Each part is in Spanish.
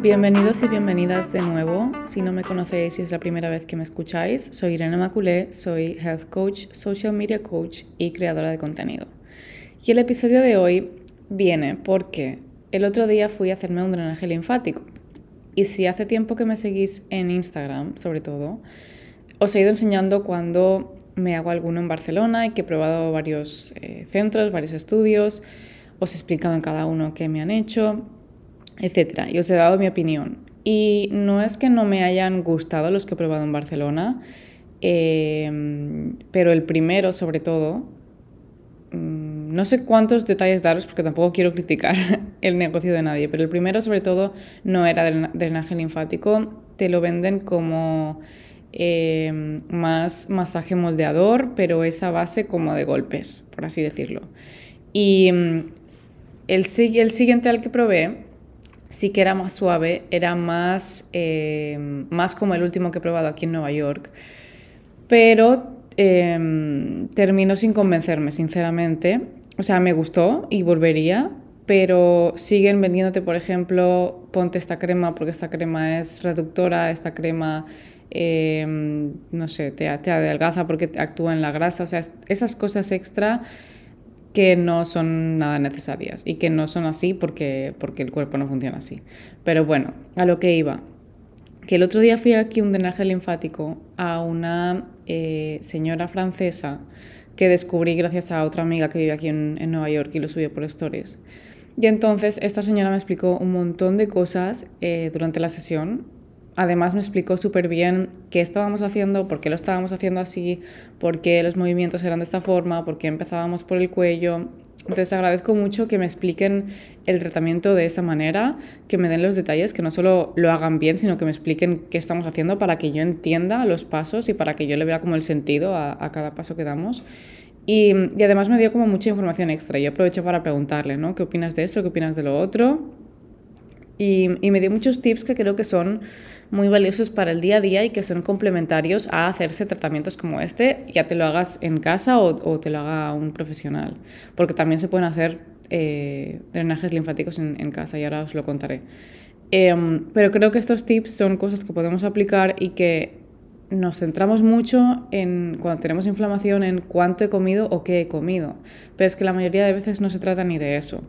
Bienvenidos y bienvenidas de nuevo. Si no me conocéis y es la primera vez que me escucháis, soy Irene Maculé, soy Health Coach, Social Media Coach y creadora de contenido. Y el episodio de hoy viene porque el otro día fui a hacerme un drenaje linfático. Y si hace tiempo que me seguís en Instagram, sobre todo, os he ido enseñando cuando me hago alguno en Barcelona y que he probado varios eh, centros, varios estudios. Os he explicado en cada uno qué me han hecho etcétera. Y os he dado mi opinión. Y no es que no me hayan gustado los que he probado en Barcelona, em, pero el primero, sobre todo, mm, no sé cuántos detalles daros porque tampoco quiero criticar el negocio de nadie, pero el primero, sobre todo, no era drenaje linfático. Te lo venden como em, más masaje moldeador, pero esa base como de golpes, por así decirlo. Y mm, el, el siguiente al que probé sí que era más suave, era más, eh, más como el último que he probado aquí en Nueva York, pero em, terminó sin convencerme, sinceramente. O sea, me gustó y volvería, pero siguen vendiéndote, por ejemplo, ponte esta crema porque esta crema es reductora, esta crema, em, no sé, te, te adelgaza porque actúa en la grasa, o sea, esas cosas extra que no son nada necesarias y que no son así porque, porque el cuerpo no funciona así. Pero bueno, a lo que iba. Que el otro día fui aquí un drenaje linfático a una eh, señora francesa que descubrí gracias a otra amiga que vive aquí en, Nueva York y lo subió por stories. Y entonces esta señora me explicó un montón de cosas eh, durante la sesión Además me explicó súper bien qué estábamos haciendo, por qué lo estábamos haciendo así, por qué los movimientos eran de esta forma, por qué empezábamos por el cuello. Entonces agradezco mucho que me expliquen el tratamiento de esa manera, que me den los detalles, que no solo lo hagan bien, sino que me expliquen qué estamos haciendo para que yo entienda los pasos y para que yo le vea como el sentido a, cada paso que damos. Y, además me dio como mucha información extra. Yo aproveché para preguntarle, ¿no? ¿Qué opinas de esto? ¿Qué opinas de lo otro? Y, y me dio muchos tips que creo que son muy valiosos para el día a día y que son complementarios a hacerse tratamientos como este, ya te lo hagas en casa o, te lo haga un profesional, porque también se pueden hacer eh, drenajes linfáticos en, casa y ahora os lo contaré. Em, pero creo que estos tips son cosas que podemos aplicar y que nos centramos mucho en cuando tenemos inflamación en cuánto he comido o qué he comido, pero es que la mayoría de veces no se trata ni de eso.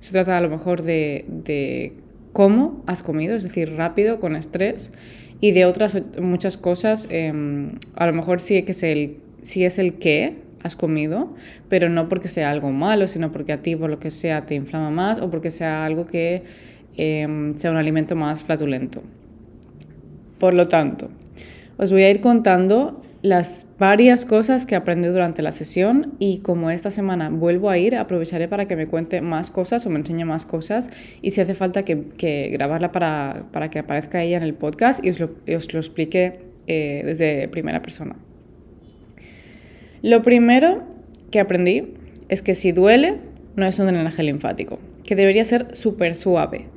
Se trata a lo mejor de, de cómo has comido, es decir, rápido, con estrés, y de otras muchas cosas, em, a lo mejor sí, que es el, sí es el qué has comido, pero no porque sea algo malo, sino porque a ti, por lo que sea, te inflama más o porque sea algo que em, sea un alimento más flatulento. Por lo tanto, os voy a ir contando las varias cosas que aprendí durante la sesión y como esta semana vuelvo a ir, aprovecharé para que me cuente más cosas o me enseñe más cosas y si hace falta que, grabarla para, para, que aparezca ella en el podcast y os lo, os lo explique eh, desde primera persona. Lo primero que aprendí es que si duele, no es un drenaje linfático, que debería ser súper suave.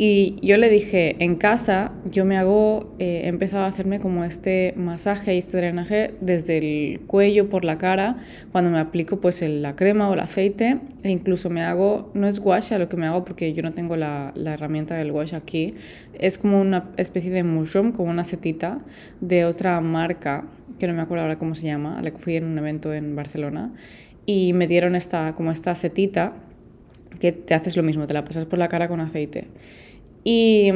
Y yo le dije, en casa yo me hago, eh, he empezado a hacerme como este masaje y este drenaje desde el cuello por la cara, cuando me aplico pues la crema o el aceite, e incluso me hago, no es wash lo que me hago porque yo no tengo la, la herramienta del wash aquí, es como una especie de mushroom, como una setita de otra marca, que no me acuerdo ahora cómo se llama, la que fui en un evento en Barcelona, y me dieron esta, como esta setita que te haces lo mismo, te la pasas por la cara con aceite. Y,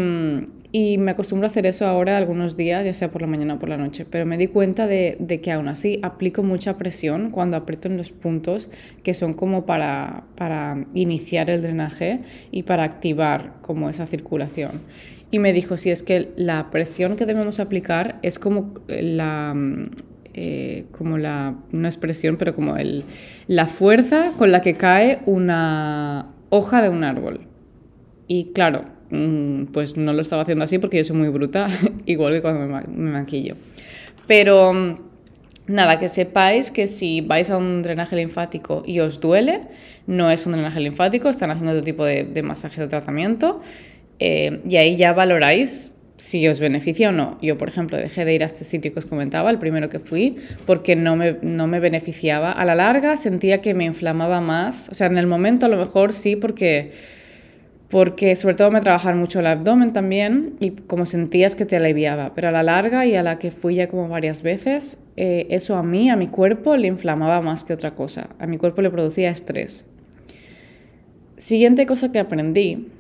y, me acostumbro a hacer eso ahora algunos días, ya sea por la mañana o por la noche, pero me di cuenta de, de, que aún así aplico mucha presión cuando aprieto en los puntos que son como para, para iniciar el drenaje y para activar como esa circulación. Y me dijo, si es que la presión que debemos aplicar es como la, eh, como la, no expresión, pero como el, la fuerza con la que cae una hoja de un árbol. Y claro, mm, pues no lo estaba haciendo así porque yo soy muy bruta, igual que cuando me, maquillo. Pero mm, nada, que sepáis que si vais a un drenaje linfático y os duele, no es un drenaje linfático, están haciendo otro tipo de, masaje o tratamiento. Eh, y ahí ya valoráis si os beneficia o no. Yo, por ejemplo, dejé de ir a este sitio que os comentaba, el primero que fui, porque no me, no me beneficiaba. A la larga sentía que me inflamaba más. O sea, en el momento a lo mejor sí, porque, porque sobre todo me trabajaba mucho el abdomen también y como sentías que te aliviaba. Pero a la larga y a la que fui ya como varias veces, eh, eso a mí, a mi cuerpo, le inflamaba más que otra cosa. A mi cuerpo le producía estrés. Siguiente cosa que aprendí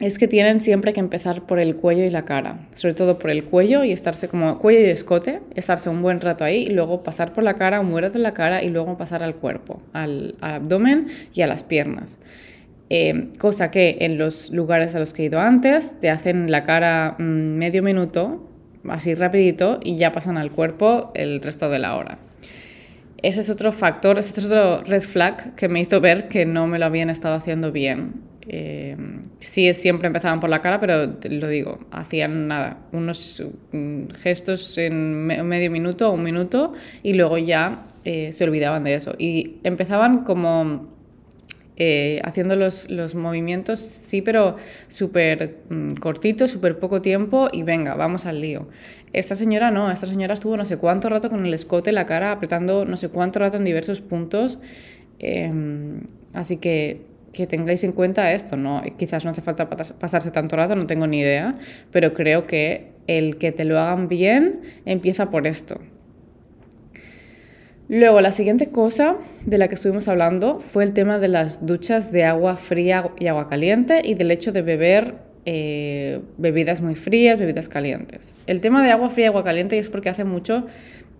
es que tienen siempre que empezar por el cuello y la cara, sobre todo por el cuello y estarse como cuello y escote, estarse un buen rato ahí y luego pasar por la cara, un buen rato en la cara y luego pasar al cuerpo, al, abdomen y a las piernas. Eh, cosa que en los lugares a los que he ido antes te hacen la cara mm, medio minuto, así rapidito, y ya pasan al cuerpo el resto de la hora. Ese es otro factor, ese es otro red flag que me hizo ver que no me lo habían estado haciendo bien eh, sí, siempre empezaban por la cara, pero lo digo, hacían nada, unos mm, gestos en medio minuto o un minuto y luego ya eh, se olvidaban de eso. Y empezaban como eh, haciendo los, los, movimientos, sí, pero súper mm, cortitos, súper poco tiempo y venga, vamos al lío. Esta señora no, esta señora estuvo no sé cuánto rato con el escote, la cara, apretando no sé cuánto rato en diversos puntos. Em, así que que tengáis en cuenta esto, ¿no? Quizás no hace falta pasarse tanto rato, no tengo ni idea, pero creo que el que te lo hagan bien empieza por esto. Luego, la siguiente cosa de la que estuvimos hablando fue el tema de las duchas de agua fría y agua caliente y del hecho de beber eh, bebidas muy frías, bebidas calientes. El tema de agua fría y agua caliente es porque hace mucho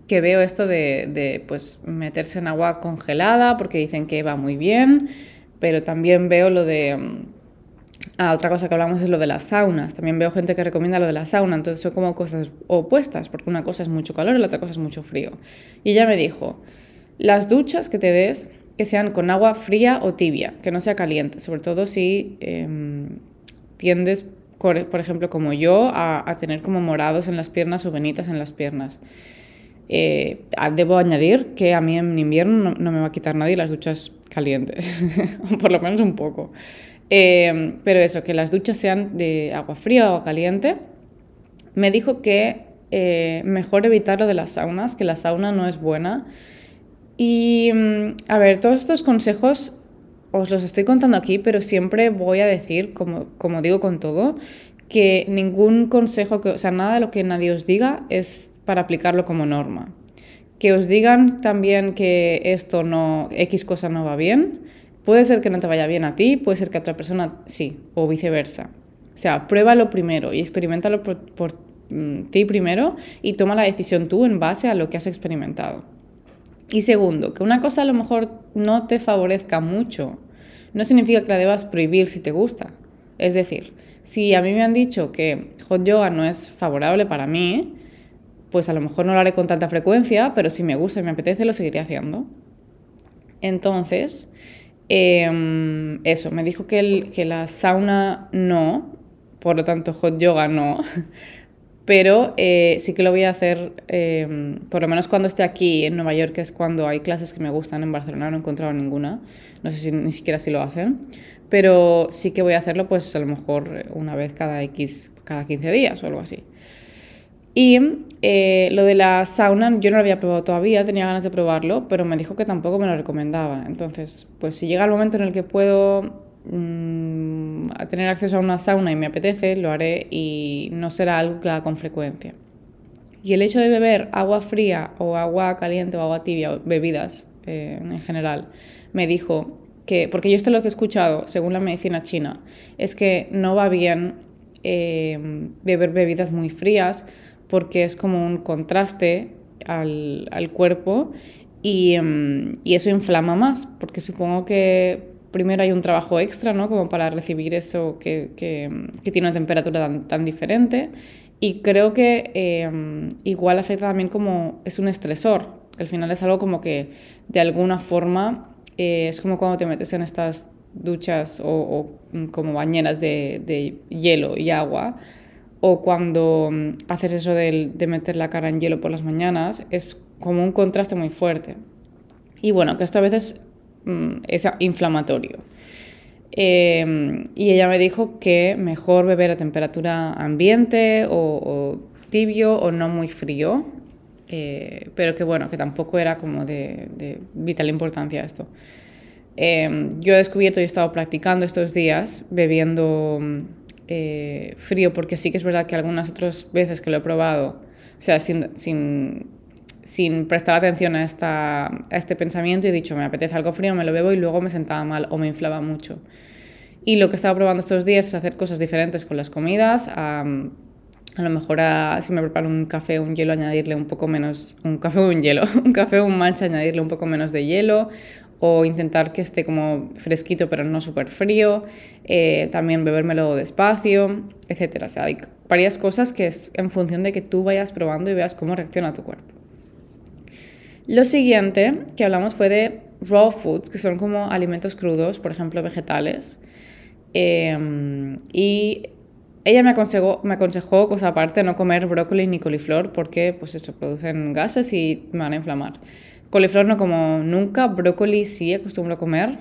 que veo esto de, de pues, meterse en agua congelada porque dicen que va muy bien pero también veo lo de... Mm, ah, otra cosa que hablamos es lo de las saunas. También veo gente que recomienda lo de la sauna. Entonces son como cosas opuestas, porque una cosa es mucho calor y la otra cosa es mucho frío. Y ella me dijo, las duchas que te des, que sean con agua fría o tibia, que no sea caliente, sobre todo si em, tiendes, por ejemplo, como yo, a, a tener como morados en las piernas o venitas en las piernas. Eh, debo añadir que a mí en invierno no, me va a quitar nadie las duchas calientes, por lo menos un poco. Eh, pero eso, que las duchas sean de agua fría o caliente. Me dijo que eh, mejor evitar lo de las saunas, que la sauna no es buena. Y mm, a ver, todos estos consejos os los estoy contando aquí, pero siempre voy a decir, como, como digo con todo, que ningún consejo, que, o sea, nada de lo que nadie os diga es para aplicarlo como norma. Que os digan también que esto no, X cosa no va bien, puede ser que no te vaya bien a ti, puede ser que a otra persona sí, o viceversa. O sea, pruébalo primero y experimentalo por, por mm, ti primero y toma la decisión tú en base a lo que has experimentado. Y segundo, que una cosa a lo mejor no te favorezca mucho, no significa que la debas prohibir si te gusta. Es decir, si a mí me han dicho que hot yoga no es favorable para mí, pues a lo mejor no lo haré con tanta frecuencia, pero si me gusta y me apetece, lo seguiré haciendo. Entonces, em, eso, me dijo que, el, que la sauna no, por lo tanto hot yoga no, pero eh, sí que lo voy a hacer, em, por lo menos cuando esté aquí en Nueva York, que es cuando hay clases que me gustan, en Barcelona no he encontrado ninguna, no sé si ni siquiera si lo hacen, pero sí que voy a hacerlo pues a lo mejor una vez cada X, cada 15 días o algo así. Y eh, lo de la sauna yo no lo había probado todavía, tenía ganas de probarlo, pero me dijo que tampoco me lo recomendaba. Entonces, pues si llega el momento en el que puedo mm, tener acceso a una sauna y me apetece, lo haré y no será algo que haga con frecuencia. Y el hecho de beber agua fría o agua caliente o agua tibia, bebidas eh, en general, me dijo que, porque yo esto lo que he escuchado, según la medicina china, es que no va bien eh, beber bebidas muy frías porque es como un contraste al, al cuerpo y, em, y, eso inflama más, porque supongo que primero hay un trabajo extra, ¿no? Como para recibir eso que, que, tiene una temperatura tan, tan, diferente. Y creo que em, igual afecta también como es un estresor, que al final es algo como que de alguna forma eh, es como cuando te metes en estas duchas o, o como bañeras de, de hielo y agua o cuando mm, haces eso de, de, meter la cara en hielo por las mañanas, es como un contraste muy fuerte. Y bueno, que esto a veces mm, es inflamatorio. Em, y ella me dijo que mejor beber a temperatura ambiente o, tibio o no muy frío, eh, pero que bueno, que tampoco era como de, de vital importancia esto. Em, yo he descubierto y he estado practicando estos días bebiendo eh, frío, porque sí que es verdad que algunas otras veces que lo he probado, o sea, sin, sin, sin prestar atención a, esta, a este pensamiento, he dicho, me apetece algo frío, me lo bebo y luego me sentaba mal o me inflaba mucho. Y lo que he estado probando estos días es hacer cosas diferentes con las comidas. A, a lo mejor a, si me preparo un café un hielo, añadirle un poco menos, un café un hielo, un café un matcha, añadirle un poco menos de hielo, o intentar que esté como fresquito pero no súper frío, eh, también bebérmelo despacio, etc. O sea, hay varias cosas que es en función de que tú vayas probando y veas cómo reacciona tu cuerpo. Lo siguiente que hablamos fue de raw foods, que son como alimentos crudos, por ejemplo, vegetales. Em, y ella me aconsejó, me aconsejó, cosa aparte, no comer brócoli ni coliflor porque, pues eso, producen gases y me van a inflamar. Coliflor no como nunca, brócoli sí acostumbro a comer,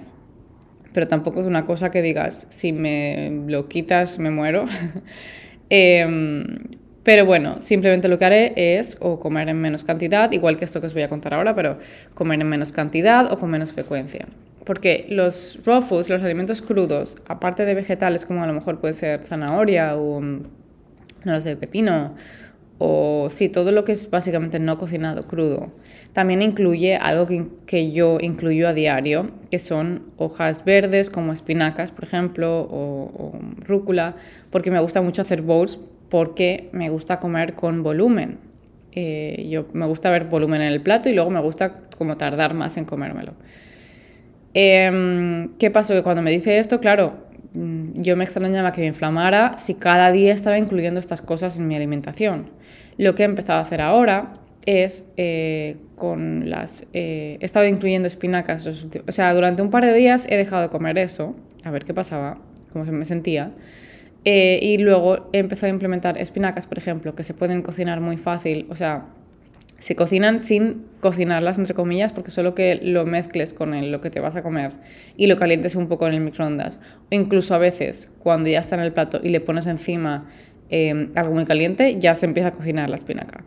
pero tampoco es una cosa que digas, si me lo quitas me muero. Em, pero bueno, simplemente lo que haré es o comer en menos cantidad, igual que esto que os voy a contar ahora, pero comer en menos cantidad o con menos frecuencia. Porque los raw foods, los alimentos crudos, aparte de vegetales como a lo mejor puede ser zanahoria o, no lo sé, pepino o sí, todo lo que es básicamente no cocinado crudo. También incluye algo que, que, yo incluyo a diario, que son hojas verdes como espinacas, por ejemplo, o, rúcula, porque me gusta mucho hacer bowls, porque me gusta comer con volumen. Eh, yo me gusta ver volumen en el plato y luego me gusta como tardar más en comérmelo. Eh, ¿Qué pasó? Que cuando me dice esto, claro, Mm, yo me extrañaba que me inflamara si cada día estaba incluyendo estas cosas en mi alimentación. Lo que he empezado a hacer ahora es eh, con las... Eh, he estado incluyendo espinacas, o sea, durante un par de días he dejado de comer eso, a ver qué pasaba, cómo se me sentía, eh, y luego he empezado a implementar espinacas, por ejemplo, que se pueden cocinar muy fácil, o sea, se cocinan sin cocinarlas, entre comillas, porque solo que lo mezcles con lo que te vas a comer y lo calientes un poco en el microondas. O incluso a veces, cuando ya está en el plato y le pones encima em, algo muy caliente, ya se empieza a cocinar la espinaca.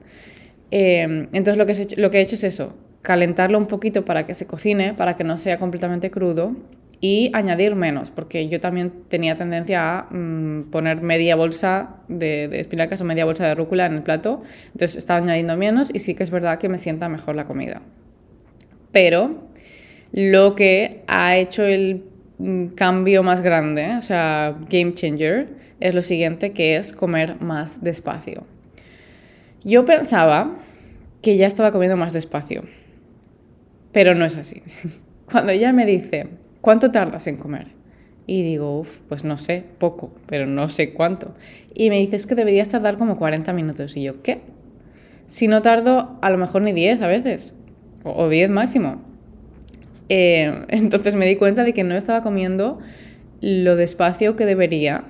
Em, entonces lo que, lo que he hecho es eso, calentarlo un poquito para que se cocine, para que no sea completamente crudo y añadir menos, porque yo también tenía tendencia a mm, poner media bolsa de, de, espinacas o media bolsa de rúcula en el plato, entonces estaba añadiendo menos y sí que es verdad que me sienta mejor la comida. Pero lo que ha hecho el mm, cambio más grande, o sea, game changer, es lo siguiente, que es comer más despacio. Yo pensaba que ya estaba comiendo más despacio, pero no es así. Cuando ella me dice, ¿cuánto tardas en comer? Y digo, Uf, pues no sé, poco, pero no sé cuánto. Y me dices que deberías tardar como 40 minutos. Y yo, ¿qué? Si no tardo, a lo mejor ni 10 a veces, o 10 máximo. Eh, entonces me di cuenta de que no estaba comiendo lo despacio que debería.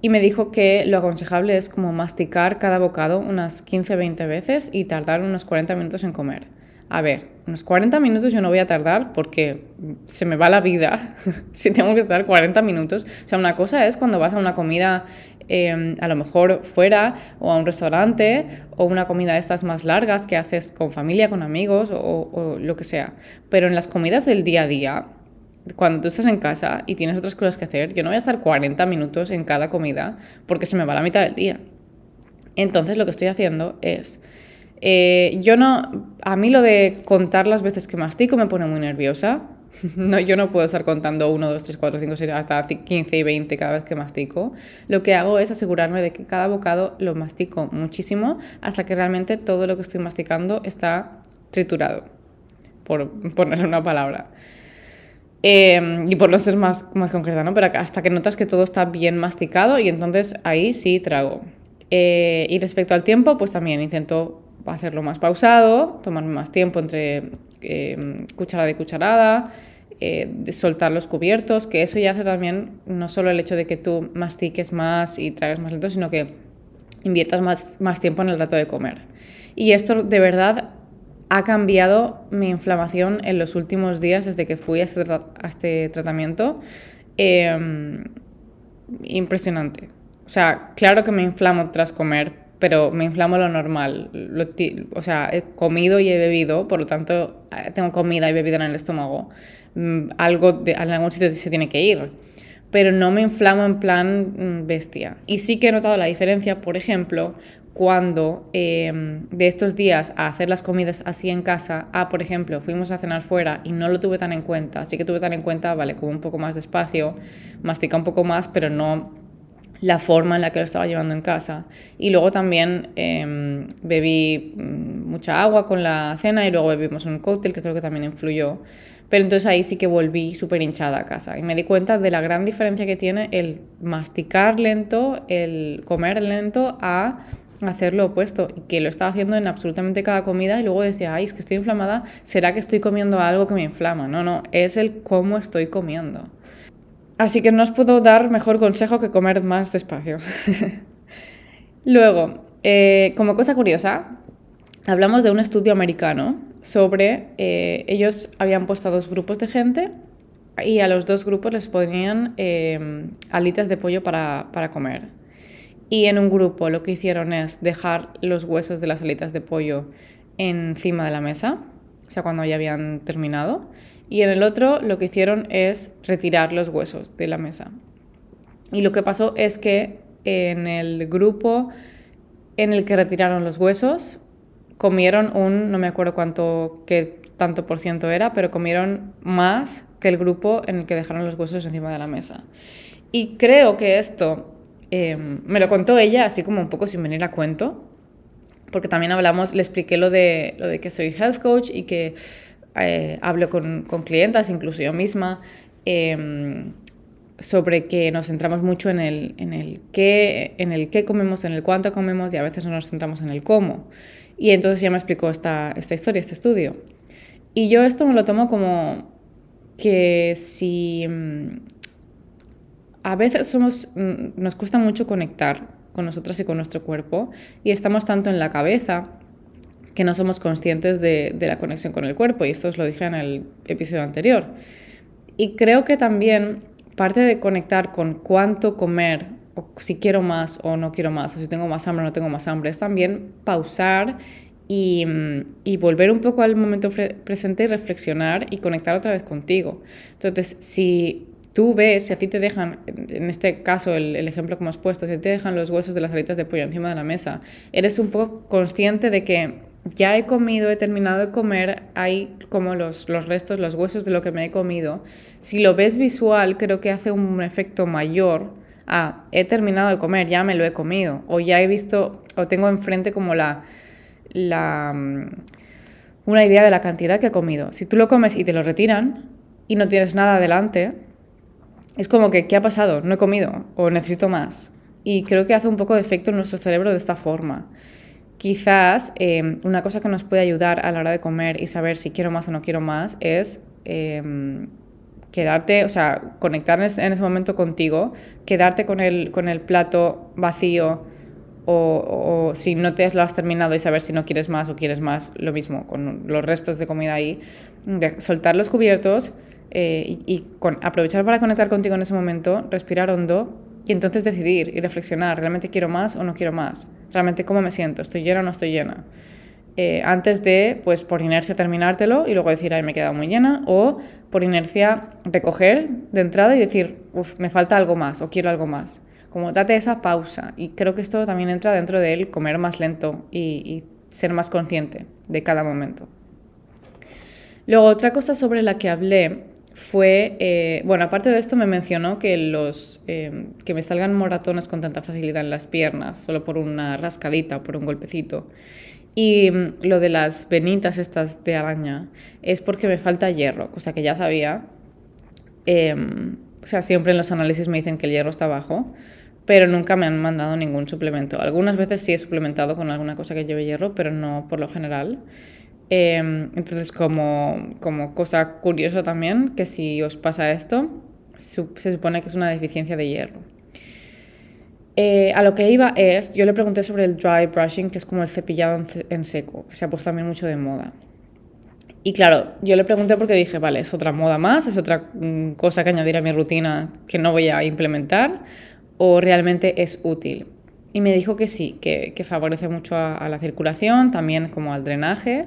Y me dijo que lo aconsejable es como masticar cada bocado unas 15-20 veces y tardar unos 40 minutos en comer a ver, unos 40 minutos yo no voy a tardar porque se me va la vida si tengo que estar 40 minutos. O sea, una cosa es cuando vas a una comida em, a lo mejor fuera o a un restaurante o una comida de estas más largas que haces con familia, con amigos o, lo que sea. Pero en las comidas del día a día, cuando tú estás en casa y tienes otras cosas que hacer, yo no voy a estar 40 minutos en cada comida porque se me va la mitad del día. Entonces lo que estoy haciendo es eh, yo no, a mí lo de contar las veces que mastico me pone muy nerviosa. No, yo no puedo estar contando 1, 2, 3, 4, 5, 6, hasta 15 y 20 cada vez que mastico. Lo que hago es asegurarme de que cada bocado lo mastico muchísimo hasta que realmente todo lo que estoy masticando está triturado, por ponerle una palabra. Eh, y por no ser más, más concreta, ¿no? Pero hasta que notas que todo está bien masticado y entonces ahí sí trago. Eh, y respecto al tiempo, pues también intento hacerlo más pausado, tomarme más tiempo entre eh, cucharada y cucharada, eh, soltar los cubiertos, que eso ya hace también no solo el hecho de que tú mastiques más y tragues más lento, sino que inviertas más, más tiempo en el rato de comer. Y esto de verdad ha cambiado mi inflamación en los últimos días desde que fui a este, a este tratamiento. em, impresionante. O sea, claro que me inflamo tras comer, pero me inflamo lo normal. o sea, he comido y he bebido, por lo tanto, eh, tengo comida y bebida en el estómago. Mm, algo de, en algún sitio se tiene que ir. Pero no me inflamo en plan mm, bestia. Y sí que he notado la diferencia, por ejemplo, cuando em, de estos días a hacer las comidas así en casa, a por ejemplo, fuimos a cenar fuera y no lo tuve tan en cuenta, así que tuve tan en cuenta, vale, como un poco más de espacio, mastica un poco más, pero no la forma en la que lo estaba llevando en casa. Y luego también em, bebí mm, mucha agua con la cena y luego bebimos un cóctel que creo que también influyó. Pero entonces ahí sí que volví súper hinchada a casa y me di cuenta de la gran diferencia que tiene el masticar lento, el comer lento a hacer lo opuesto que lo estaba haciendo en absolutamente cada comida y luego decía, ay, es que estoy inflamada, ¿será que estoy comiendo algo que me inflama? No, no, es el cómo estoy comiendo. Así que no os puedo dar mejor consejo que comer más despacio. luego, eh, como cosa curiosa, hablamos de un estudio americano sobre, eh, ellos habían puesto a dos grupos de gente y a los dos grupos les ponían eh, alitas de pollo para, para comer. Y en un grupo lo que hicieron es dejar los huesos de las alitas de pollo encima de la mesa, o sea, cuando ya habían terminado. Y en el otro lo que hicieron es retirar los huesos de la mesa. Y lo que pasó es que en el grupo en el que retiraron los huesos, comieron un, no me acuerdo cuánto, qué tanto por ciento era, pero comieron más que el grupo en el que dejaron los huesos encima de la mesa. Y creo que esto Em, me lo contó ella así como un poco sin venir a cuento, porque también hablamos, le expliqué lo de, lo de que soy health coach y que eh, hablo con, con, clientas, incluso yo misma, em, sobre que nos centramos mucho en el, en, el qué, en el qué comemos, en el cuánto comemos y a veces no nos centramos en el cómo. Y entonces ya me explicó esta, esta historia, este estudio. Y yo esto me lo tomo como que si mm, a veces somos, mm, nos cuesta mucho conectar con nosotros y con nuestro cuerpo y estamos tanto en la cabeza que no somos conscientes de, la conexión con el cuerpo y esto os lo dije en el episodio anterior. Y creo que también parte de conectar con cuánto comer, o si quiero más o no quiero más, o si tengo más hambre o no tengo más hambre, es también pausar y, mm, y, volver un poco al momento presente y reflexionar y conectar otra vez contigo. Entonces, si tú ves, si a ti te dejan, en este caso el, ejemplo que hemos puesto, si te dejan los huesos de las alitas de pollo encima de la mesa, eres un poco consciente de que ya he comido, he terminado de comer, hay como los, los restos, los huesos de lo que me he comido. Si lo ves visual, creo que hace un efecto mayor a he terminado de comer, ya me lo he comido, o ya he visto, o tengo enfrente como la, la mm, una idea de la cantidad que he comido. Si tú lo comes y te lo retiran y no tienes nada adelante, es como que, ¿qué ha pasado? No he comido o necesito más. Y creo que hace un poco de efecto en nuestro cerebro de esta forma. Quizás em, una cosa que nos puede ayudar a la hora de comer y saber si quiero más o no quiero más es em, quedarte, o sea, conectar en ese momento contigo, quedarte con el, con el plato vacío o, o, si no te lo has terminado y saber si no quieres más o quieres más, lo mismo, con los restos de comida ahí, de soltar los cubiertos eh, y, con, aprovechar para conectar contigo en ese momento, respirar hondo y entonces decidir y reflexionar, ¿realmente quiero más o no quiero más? ¿Realmente cómo me siento? ¿Estoy llena o no estoy llena? Eh, antes de, pues por inercia terminártelo y luego decir, ay, me he quedado muy llena, o por inercia recoger de entrada y decir, me falta algo más o quiero algo más. Como date esa pausa. Y creo que esto también entra dentro de él comer más lento y ser más consciente de cada momento. Luego, otra cosa sobre la que hablé fue, eh, bueno, aparte de esto me mencionó que, los, eh, que me salgan moratones con tanta facilidad en las piernas, solo por una rascadita o por un golpecito. Y mm, lo de las venitas estas de araña es porque me falta hierro, cosa que ya sabía. Em, o sea, siempre en los análisis me dicen que el hierro está bajo, pero nunca me han mandado ningún suplemento. Algunas veces sí he suplementado con alguna cosa que lleve hierro, pero no por lo general. Em, entonces, como, como, cosa curiosa también, que si os pasa esto, se supone que es una deficiencia de hierro. Eh, a lo que iba es, yo le pregunté sobre el dry brushing, que es como el cepillado en, seco, que se ha puesto también mucho de moda. Y claro, yo le pregunté porque dije, vale, es otra moda más, es otra mm, cosa que añadir a mi rutina que no voy a implementar, o realmente es útil. Y me dijo que sí, que, favorece mucho a, la circulación, también como al drenaje.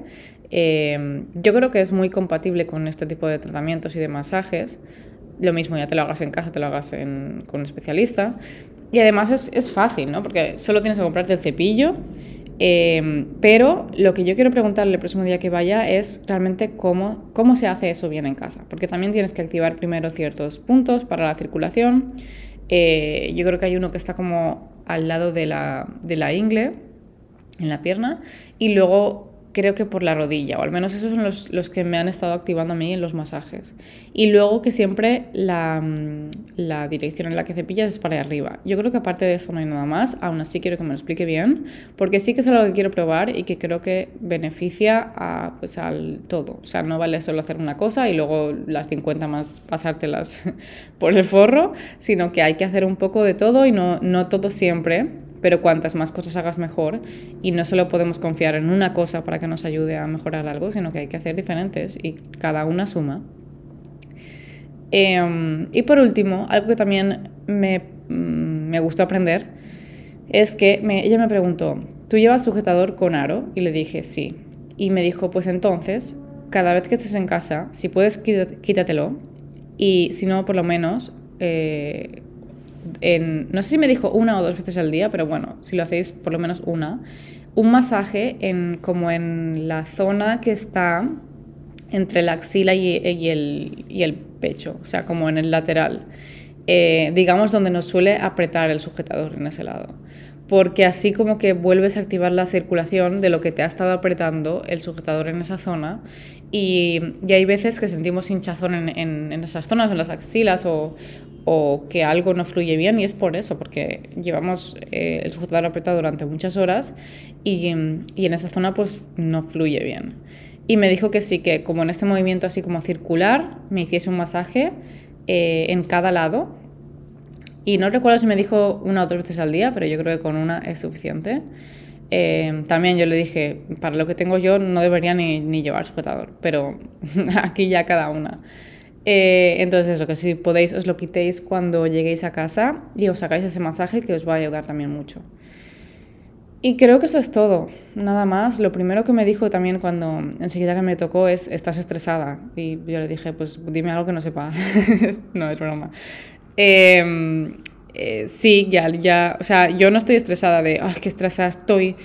Eh, yo creo que es muy compatible con este tipo de tratamientos y de masajes. Lo mismo, ya te lo hagas en casa, te lo hagas con un especialista. Y además es, es, fácil, ¿no? Porque solo tienes que comprarte el cepillo. Eh, pero lo que yo quiero preguntarle el próximo día que vaya es realmente cómo, cómo se hace eso bien en casa. Porque también tienes que activar primero ciertos puntos para la circulación. Eh, yo creo que hay uno que está como al lado de la, de la ingle, en la pierna, y luego creo que por la rodilla, o al menos esos son los, los, que me han estado activando a mí en los masajes. Y luego que siempre la, mm, la, dirección en la que cepillas es para arriba. Yo creo que aparte de eso no hay nada más, aún así quiero que me lo explique bien, porque sí que es algo que quiero probar y que creo que beneficia a, pues, al todo. O sea, no vale solo hacer una cosa y luego las 50 más pasártelas por el forro, sino que hay que hacer un poco de todo y no, no todo siempre pero cuantas más cosas hagas mejor y no solo podemos confiar en una cosa para que nos ayude a mejorar algo, sino que hay que hacer diferentes y cada una suma. Em, y por último, algo que también me, mm, me gustó aprender es que ella me preguntó, ¿tú llevas sujetador con aro? Y le dije, sí. Y me dijo, pues entonces, cada vez que estés en casa, si puedes, quítatelo. Y si no, por lo menos, eh, no sé si me dijo una o dos veces al día, pero bueno, si lo hacéis por lo menos una, un masaje en, como en la zona que está entre la axila y, el, y el, pecho, o sea, como en el lateral, eh, digamos donde nos suele apretar el sujetador en ese lado. Porque así como que vuelves a activar la circulación de lo que te ha estado apretando el sujetador en esa zona y, hay veces que sentimos hinchazón en, en, en, esas zonas, en las axilas o, o que algo no fluye bien y es por eso, porque llevamos eh, el sujetador apretado durante muchas horas y, y, en esa zona pues no fluye bien. Y me dijo que sí, que como en este movimiento así como circular, me hiciese un masaje eh, en cada lado. Y no recuerdo si me dijo una o dos veces al día, pero yo creo que con una es suficiente. Eh, también yo le dije, para lo que tengo yo no debería ni, ni llevar sujetador, pero aquí ya cada una. Eh, entonces eso, que si podéis os lo quitéis cuando lleguéis a casa y os hagáis ese masaje que os va a ayudar también mucho. Y creo que eso es todo, nada más. Lo primero que me dijo también cuando enseguida que me tocó es, estás estresada. Y yo le dije, pues dime algo que no sepa. no, es broma. Em, eh, sí, ya, ya, o sea, yo no estoy estresada de, ay, qué estresada estoy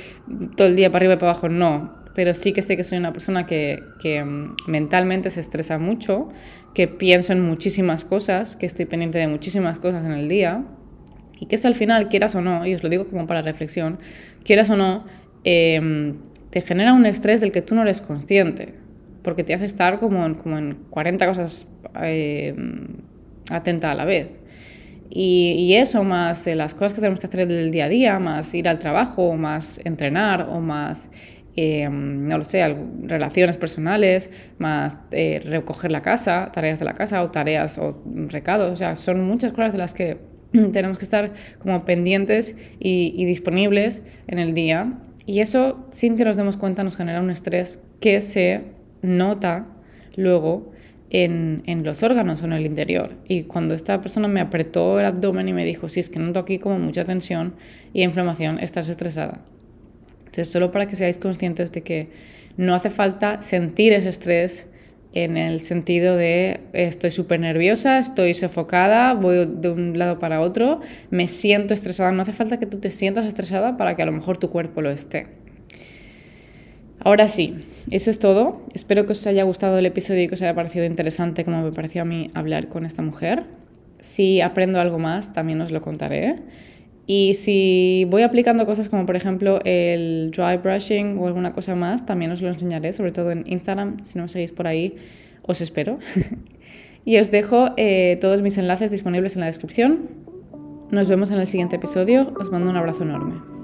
todo el día para arriba y para abajo, no pero sí que sé que soy una persona que, que, mm, mentalmente se estresa mucho, que pienso en muchísimas cosas, que estoy pendiente de muchísimas cosas en el día y que eso al final, quieras o no, y os lo digo como para reflexión, quieras o no, em, te genera un estrés del que tú no eres consciente, porque te hace estar como en, como en 40 cosas em, atenta a la vez. Y, y, eso, más eh, las cosas que tenemos que hacer el día a día, más ir al trabajo, más entrenar o más Em, no lo sé, relaciones personales, más eh, recoger la casa, tareas de la casa o tareas o recados, o sea, son muchas cosas de las que tenemos que estar como pendientes y, disponibles en el día. Y eso, sin que nos demos cuenta, nos genera un estrés que se nota luego en, en, los órganos o en el interior. Y cuando esta persona me apretó el abdomen y me dijo, si es que noto aquí como mucha tensión y inflamación, estás estresada. Entonces, solo para que seáis conscientes de que no hace falta sentir ese estrés en el sentido de estoy súper nerviosa, estoy sofocada, voy de un lado para otro, me siento estresada. No hace falta que tú te sientas estresada para que a lo mejor tu cuerpo lo esté. Ahora sí, eso es todo. Espero que os haya gustado el episodio y que os haya parecido interesante como me pareció a mí hablar con esta mujer. Si aprendo algo más, también os lo contaré. Y si voy aplicando cosas como por ejemplo el dry brushing o alguna cosa más, también os lo enseñaré, sobre todo en Instagram. Si no me seguís por ahí, os espero. y os dejo eh, todos mis enlaces disponibles en la descripción. Nos vemos en el siguiente episodio. Os mando un abrazo enorme.